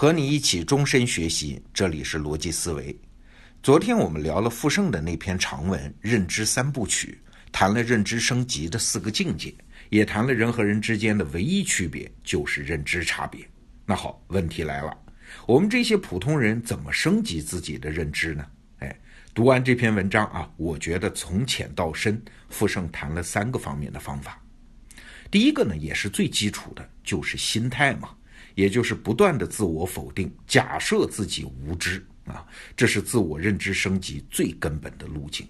和你一起终身学习，这里是逻辑思维。昨天我们聊了傅盛的那篇长文《认知三部曲》，谈了认知升级的四个境界，也谈了人和人之间的唯一区别就是认知差别。那好，问题来了，我们这些普通人怎么升级自己的认知呢？哎，读完这篇文章啊，我觉得从浅到深，傅盛谈了三个方面的方法。第一个呢，也是最基础的，就是心态嘛。也就是不断的自我否定，假设自己无知啊，这是自我认知升级最根本的路径。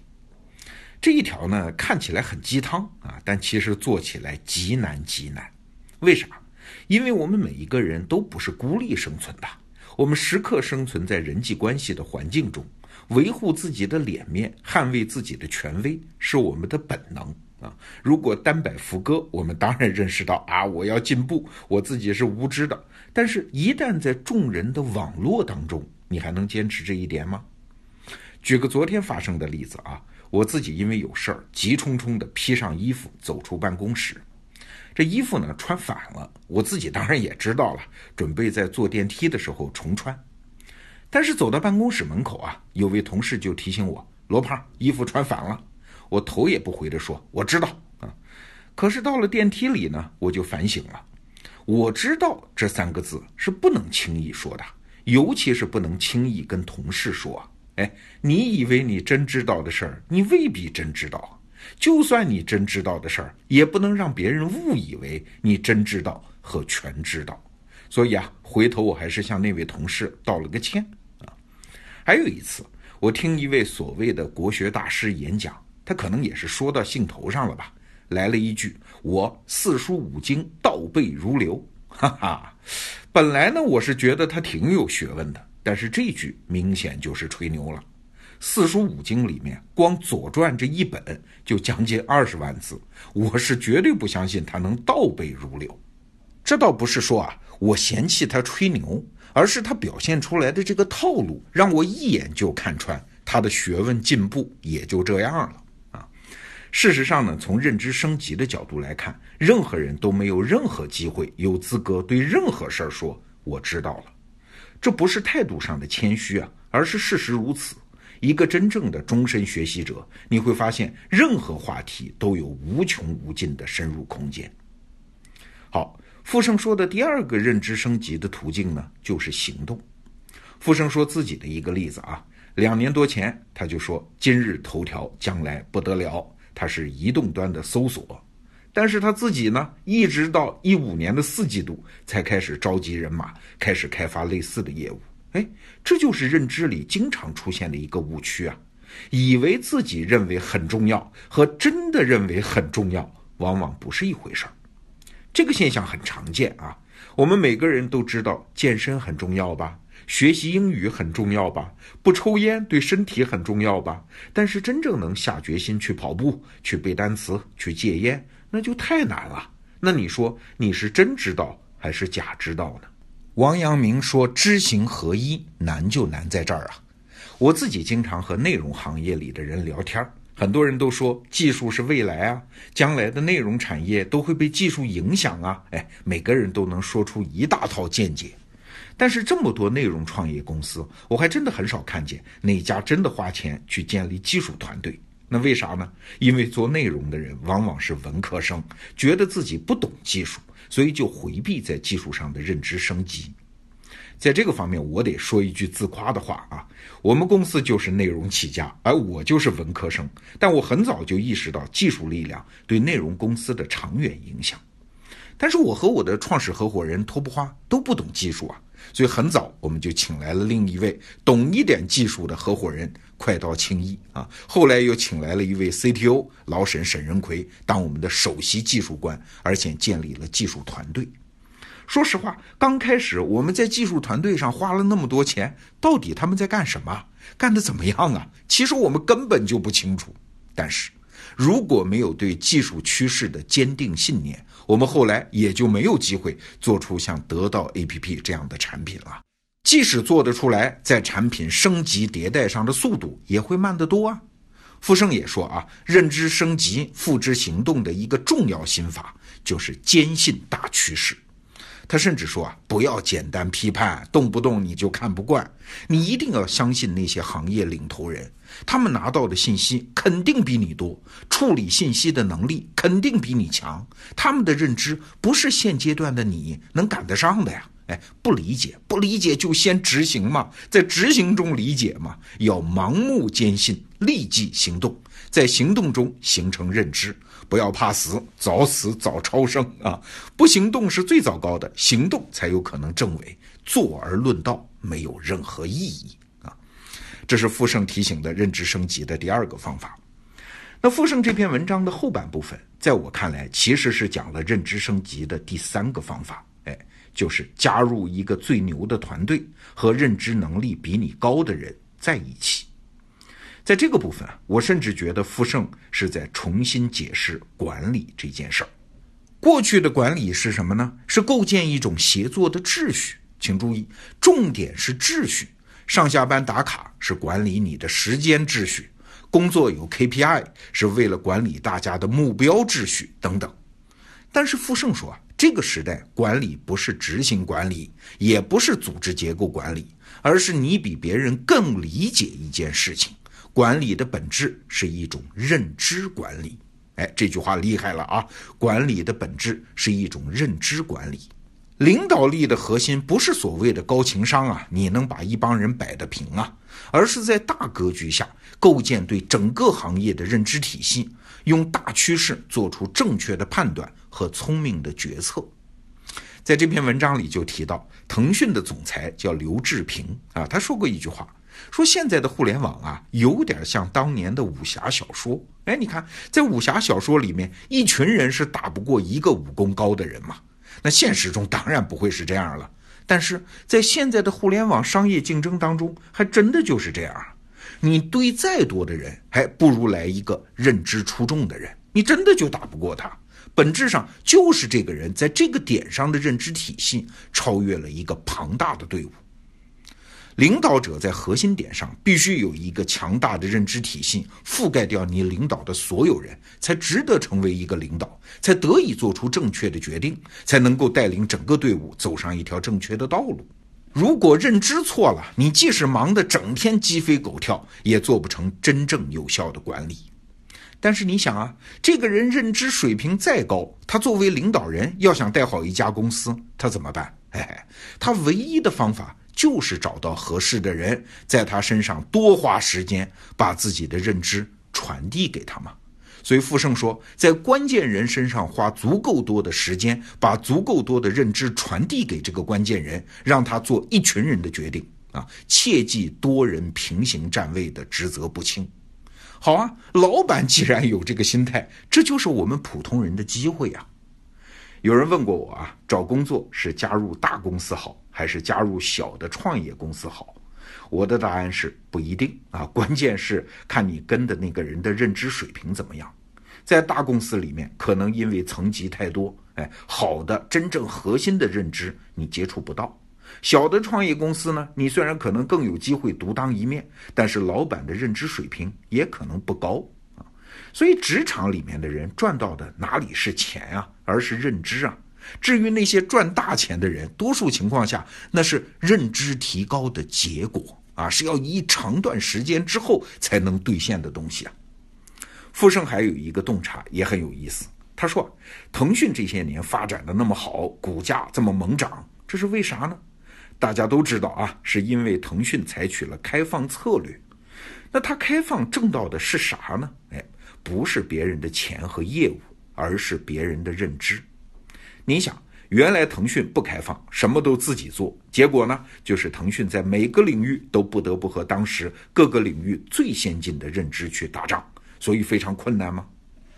这一条呢，看起来很鸡汤啊，但其实做起来极难极难。为啥？因为我们每一个人都不是孤立生存的，我们时刻生存在人际关系的环境中，维护自己的脸面，捍卫自己的权威，是我们的本能。啊，如果单摆副歌，我们当然认识到啊，我要进步，我自己是无知的。但是，一旦在众人的网络当中，你还能坚持这一点吗？举个昨天发生的例子啊，我自己因为有事儿，急匆匆地披上衣服走出办公室，这衣服呢穿反了，我自己当然也知道了，准备在坐电梯的时候重穿。但是走到办公室门口啊，有位同事就提醒我：“罗胖，衣服穿反了。”我头也不回地说：“我知道啊。”可是到了电梯里呢，我就反省了。我知道这三个字是不能轻易说的，尤其是不能轻易跟同事说。哎，你以为你真知道的事儿，你未必真知道。就算你真知道的事儿，也不能让别人误以为你真知道和全知道。所以啊，回头我还是向那位同事道了个歉啊。还有一次，我听一位所谓的国学大师演讲。他可能也是说到兴头上了吧，来了一句：“我四书五经倒背如流。”哈哈，本来呢，我是觉得他挺有学问的，但是这句明显就是吹牛了。四书五经里面，光《左传》这一本就将近二十万字，我是绝对不相信他能倒背如流。这倒不是说啊，我嫌弃他吹牛，而是他表现出来的这个套路，让我一眼就看穿他的学问进步也就这样了。事实上呢，从认知升级的角度来看，任何人都没有任何机会有资格对任何事儿说“我知道了”，这不是态度上的谦虚啊，而是事实如此。一个真正的终身学习者，你会发现任何话题都有无穷无尽的深入空间。好，傅盛说的第二个认知升级的途径呢，就是行动。傅盛说自己的一个例子啊，两年多前他就说：“今日头条，将来不得了。”它是移动端的搜索，但是他自己呢，一直到一五年的四季度才开始召集人马，开始开发类似的业务。哎，这就是认知里经常出现的一个误区啊，以为自己认为很重要和真的认为很重要，往往不是一回事儿。这个现象很常见啊，我们每个人都知道健身很重要吧？学习英语很重要吧？不抽烟对身体很重要吧？但是真正能下决心去跑步、去背单词、去戒烟，那就太难了。那你说你是真知道还是假知道呢？王阳明说：“知行合一，难就难在这儿啊！”我自己经常和内容行业里的人聊天，很多人都说技术是未来啊，将来的内容产业都会被技术影响啊。哎，每个人都能说出一大套见解。但是这么多内容创业公司，我还真的很少看见哪家真的花钱去建立技术团队。那为啥呢？因为做内容的人往往是文科生，觉得自己不懂技术，所以就回避在技术上的认知升级。在这个方面，我得说一句自夸的话啊，我们公司就是内容起家，而我就是文科生，但我很早就意识到技术力量对内容公司的长远影响。但是我和我的创始合伙人托布花都不懂技术啊。所以很早我们就请来了另一位懂一点技术的合伙人快刀青衣啊，后来又请来了一位 CTO 老沈沈仁奎当我们的首席技术官，而且建立了技术团队。说实话，刚开始我们在技术团队上花了那么多钱，到底他们在干什么，干得怎么样啊？其实我们根本就不清楚。但是如果没有对技术趋势的坚定信念，我们后来也就没有机会做出像得到 APP 这样的产品了。即使做得出来，在产品升级迭代上的速度也会慢得多啊。傅盛也说啊，认知升级、付之行动的一个重要心法就是坚信大趋势。他甚至说啊，不要简单批判，动不动你就看不惯，你一定要相信那些行业领头人，他们拿到的信息肯定比你多，处理信息的能力肯定比你强，他们的认知不是现阶段的你能赶得上的呀。哎，不理解，不理解就先执行嘛，在执行中理解嘛，要盲目坚信，立即行动，在行动中形成认知。不要怕死，早死早超生啊！不行动是最糟糕的，行动才有可能证伪。坐而论道没有任何意义啊！这是傅盛提醒的认知升级的第二个方法。那傅盛这篇文章的后半部分，在我看来，其实是讲了认知升级的第三个方法，哎，就是加入一个最牛的团队，和认知能力比你高的人在一起。在这个部分，我甚至觉得傅盛是在重新解释管理这件事儿。过去的管理是什么呢？是构建一种协作的秩序。请注意，重点是秩序。上下班打卡是管理你的时间秩序，工作有 KPI 是为了管理大家的目标秩序等等。但是傅盛说啊，这个时代管理不是执行管理，也不是组织结构管理，而是你比别人更理解一件事情。管理的本质是一种认知管理，哎，这句话厉害了啊！管理的本质是一种认知管理，领导力的核心不是所谓的高情商啊，你能把一帮人摆得平啊，而是在大格局下构建对整个行业的认知体系，用大趋势做出正确的判断和聪明的决策。在这篇文章里就提到，腾讯的总裁叫刘志平啊，他说过一句话。说现在的互联网啊，有点像当年的武侠小说。哎，你看，在武侠小说里面，一群人是打不过一个武功高的人嘛。那现实中当然不会是这样了。但是在现在的互联网商业竞争当中，还真的就是这样。你堆再多的人，还不如来一个认知出众的人，你真的就打不过他。本质上就是这个人在这个点上的认知体系超越了一个庞大的队伍。领导者在核心点上必须有一个强大的认知体系，覆盖掉你领导的所有人，才值得成为一个领导，才得以做出正确的决定，才能够带领整个队伍走上一条正确的道路。如果认知错了，你即使忙得整天鸡飞狗跳，也做不成真正有效的管理。但是你想啊，这个人认知水平再高，他作为领导人要想带好一家公司，他怎么办？哎，他唯一的方法。就是找到合适的人，在他身上多花时间，把自己的认知传递给他嘛。所以傅盛说，在关键人身上花足够多的时间，把足够多的认知传递给这个关键人，让他做一群人的决定啊！切记多人平行站位的职责不清。好啊，老板既然有这个心态，这就是我们普通人的机会啊。有人问过我啊，找工作是加入大公司好？还是加入小的创业公司好？我的答案是不一定啊，关键是看你跟的那个人的认知水平怎么样。在大公司里面，可能因为层级太多，哎，好的真正核心的认知你接触不到。小的创业公司呢，你虽然可能更有机会独当一面，但是老板的认知水平也可能不高啊。所以职场里面的人赚到的哪里是钱啊，而是认知啊。至于那些赚大钱的人，多数情况下那是认知提高的结果啊，是要一长段时间之后才能兑现的东西啊。富盛还有一个洞察也很有意思，他说，腾讯这些年发展的那么好，股价这么猛涨，这是为啥呢？大家都知道啊，是因为腾讯采取了开放策略。那它开放挣到的是啥呢？哎，不是别人的钱和业务，而是别人的认知。你想，原来腾讯不开放，什么都自己做，结果呢，就是腾讯在每个领域都不得不和当时各个领域最先进的认知去打仗，所以非常困难吗？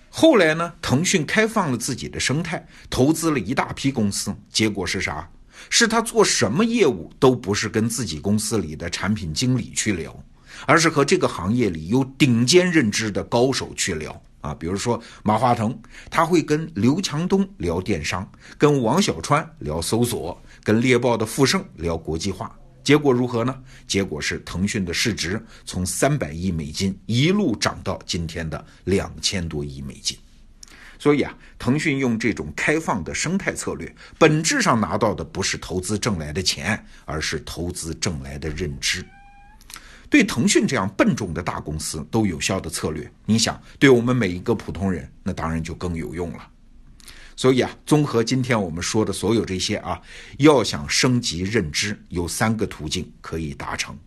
后来呢，腾讯开放了自己的生态，投资了一大批公司，结果是啥？是他做什么业务都不是跟自己公司里的产品经理去聊，而是和这个行业里有顶尖认知的高手去聊。啊，比如说马化腾，他会跟刘强东聊电商，跟王小川聊搜索，跟猎豹的傅盛聊国际化，结果如何呢？结果是腾讯的市值从三百亿美金一路涨到今天的两千多亿美金。所以啊，腾讯用这种开放的生态策略，本质上拿到的不是投资挣来的钱，而是投资挣来的认知。对腾讯这样笨重的大公司都有效的策略，你想，对我们每一个普通人，那当然就更有用了。所以啊，综合今天我们说的所有这些啊，要想升级认知，有三个途径可以达成。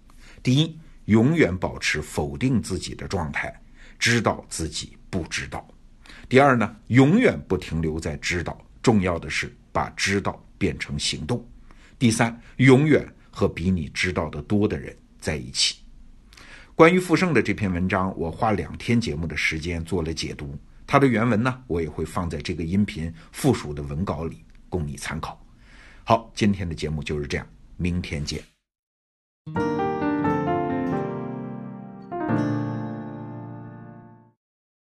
第一，永远保持否定自己的状态，知道自己不知道。第二呢，永远不停留在知道，重要的是把知道变成行动。第三，永远和比你知道的多的人在一起。关于富盛的这篇文章，我花两天节目的时间做了解读。它的原文呢，我也会放在这个音频附属的文稿里，供你参考。好，今天的节目就是这样，明天见。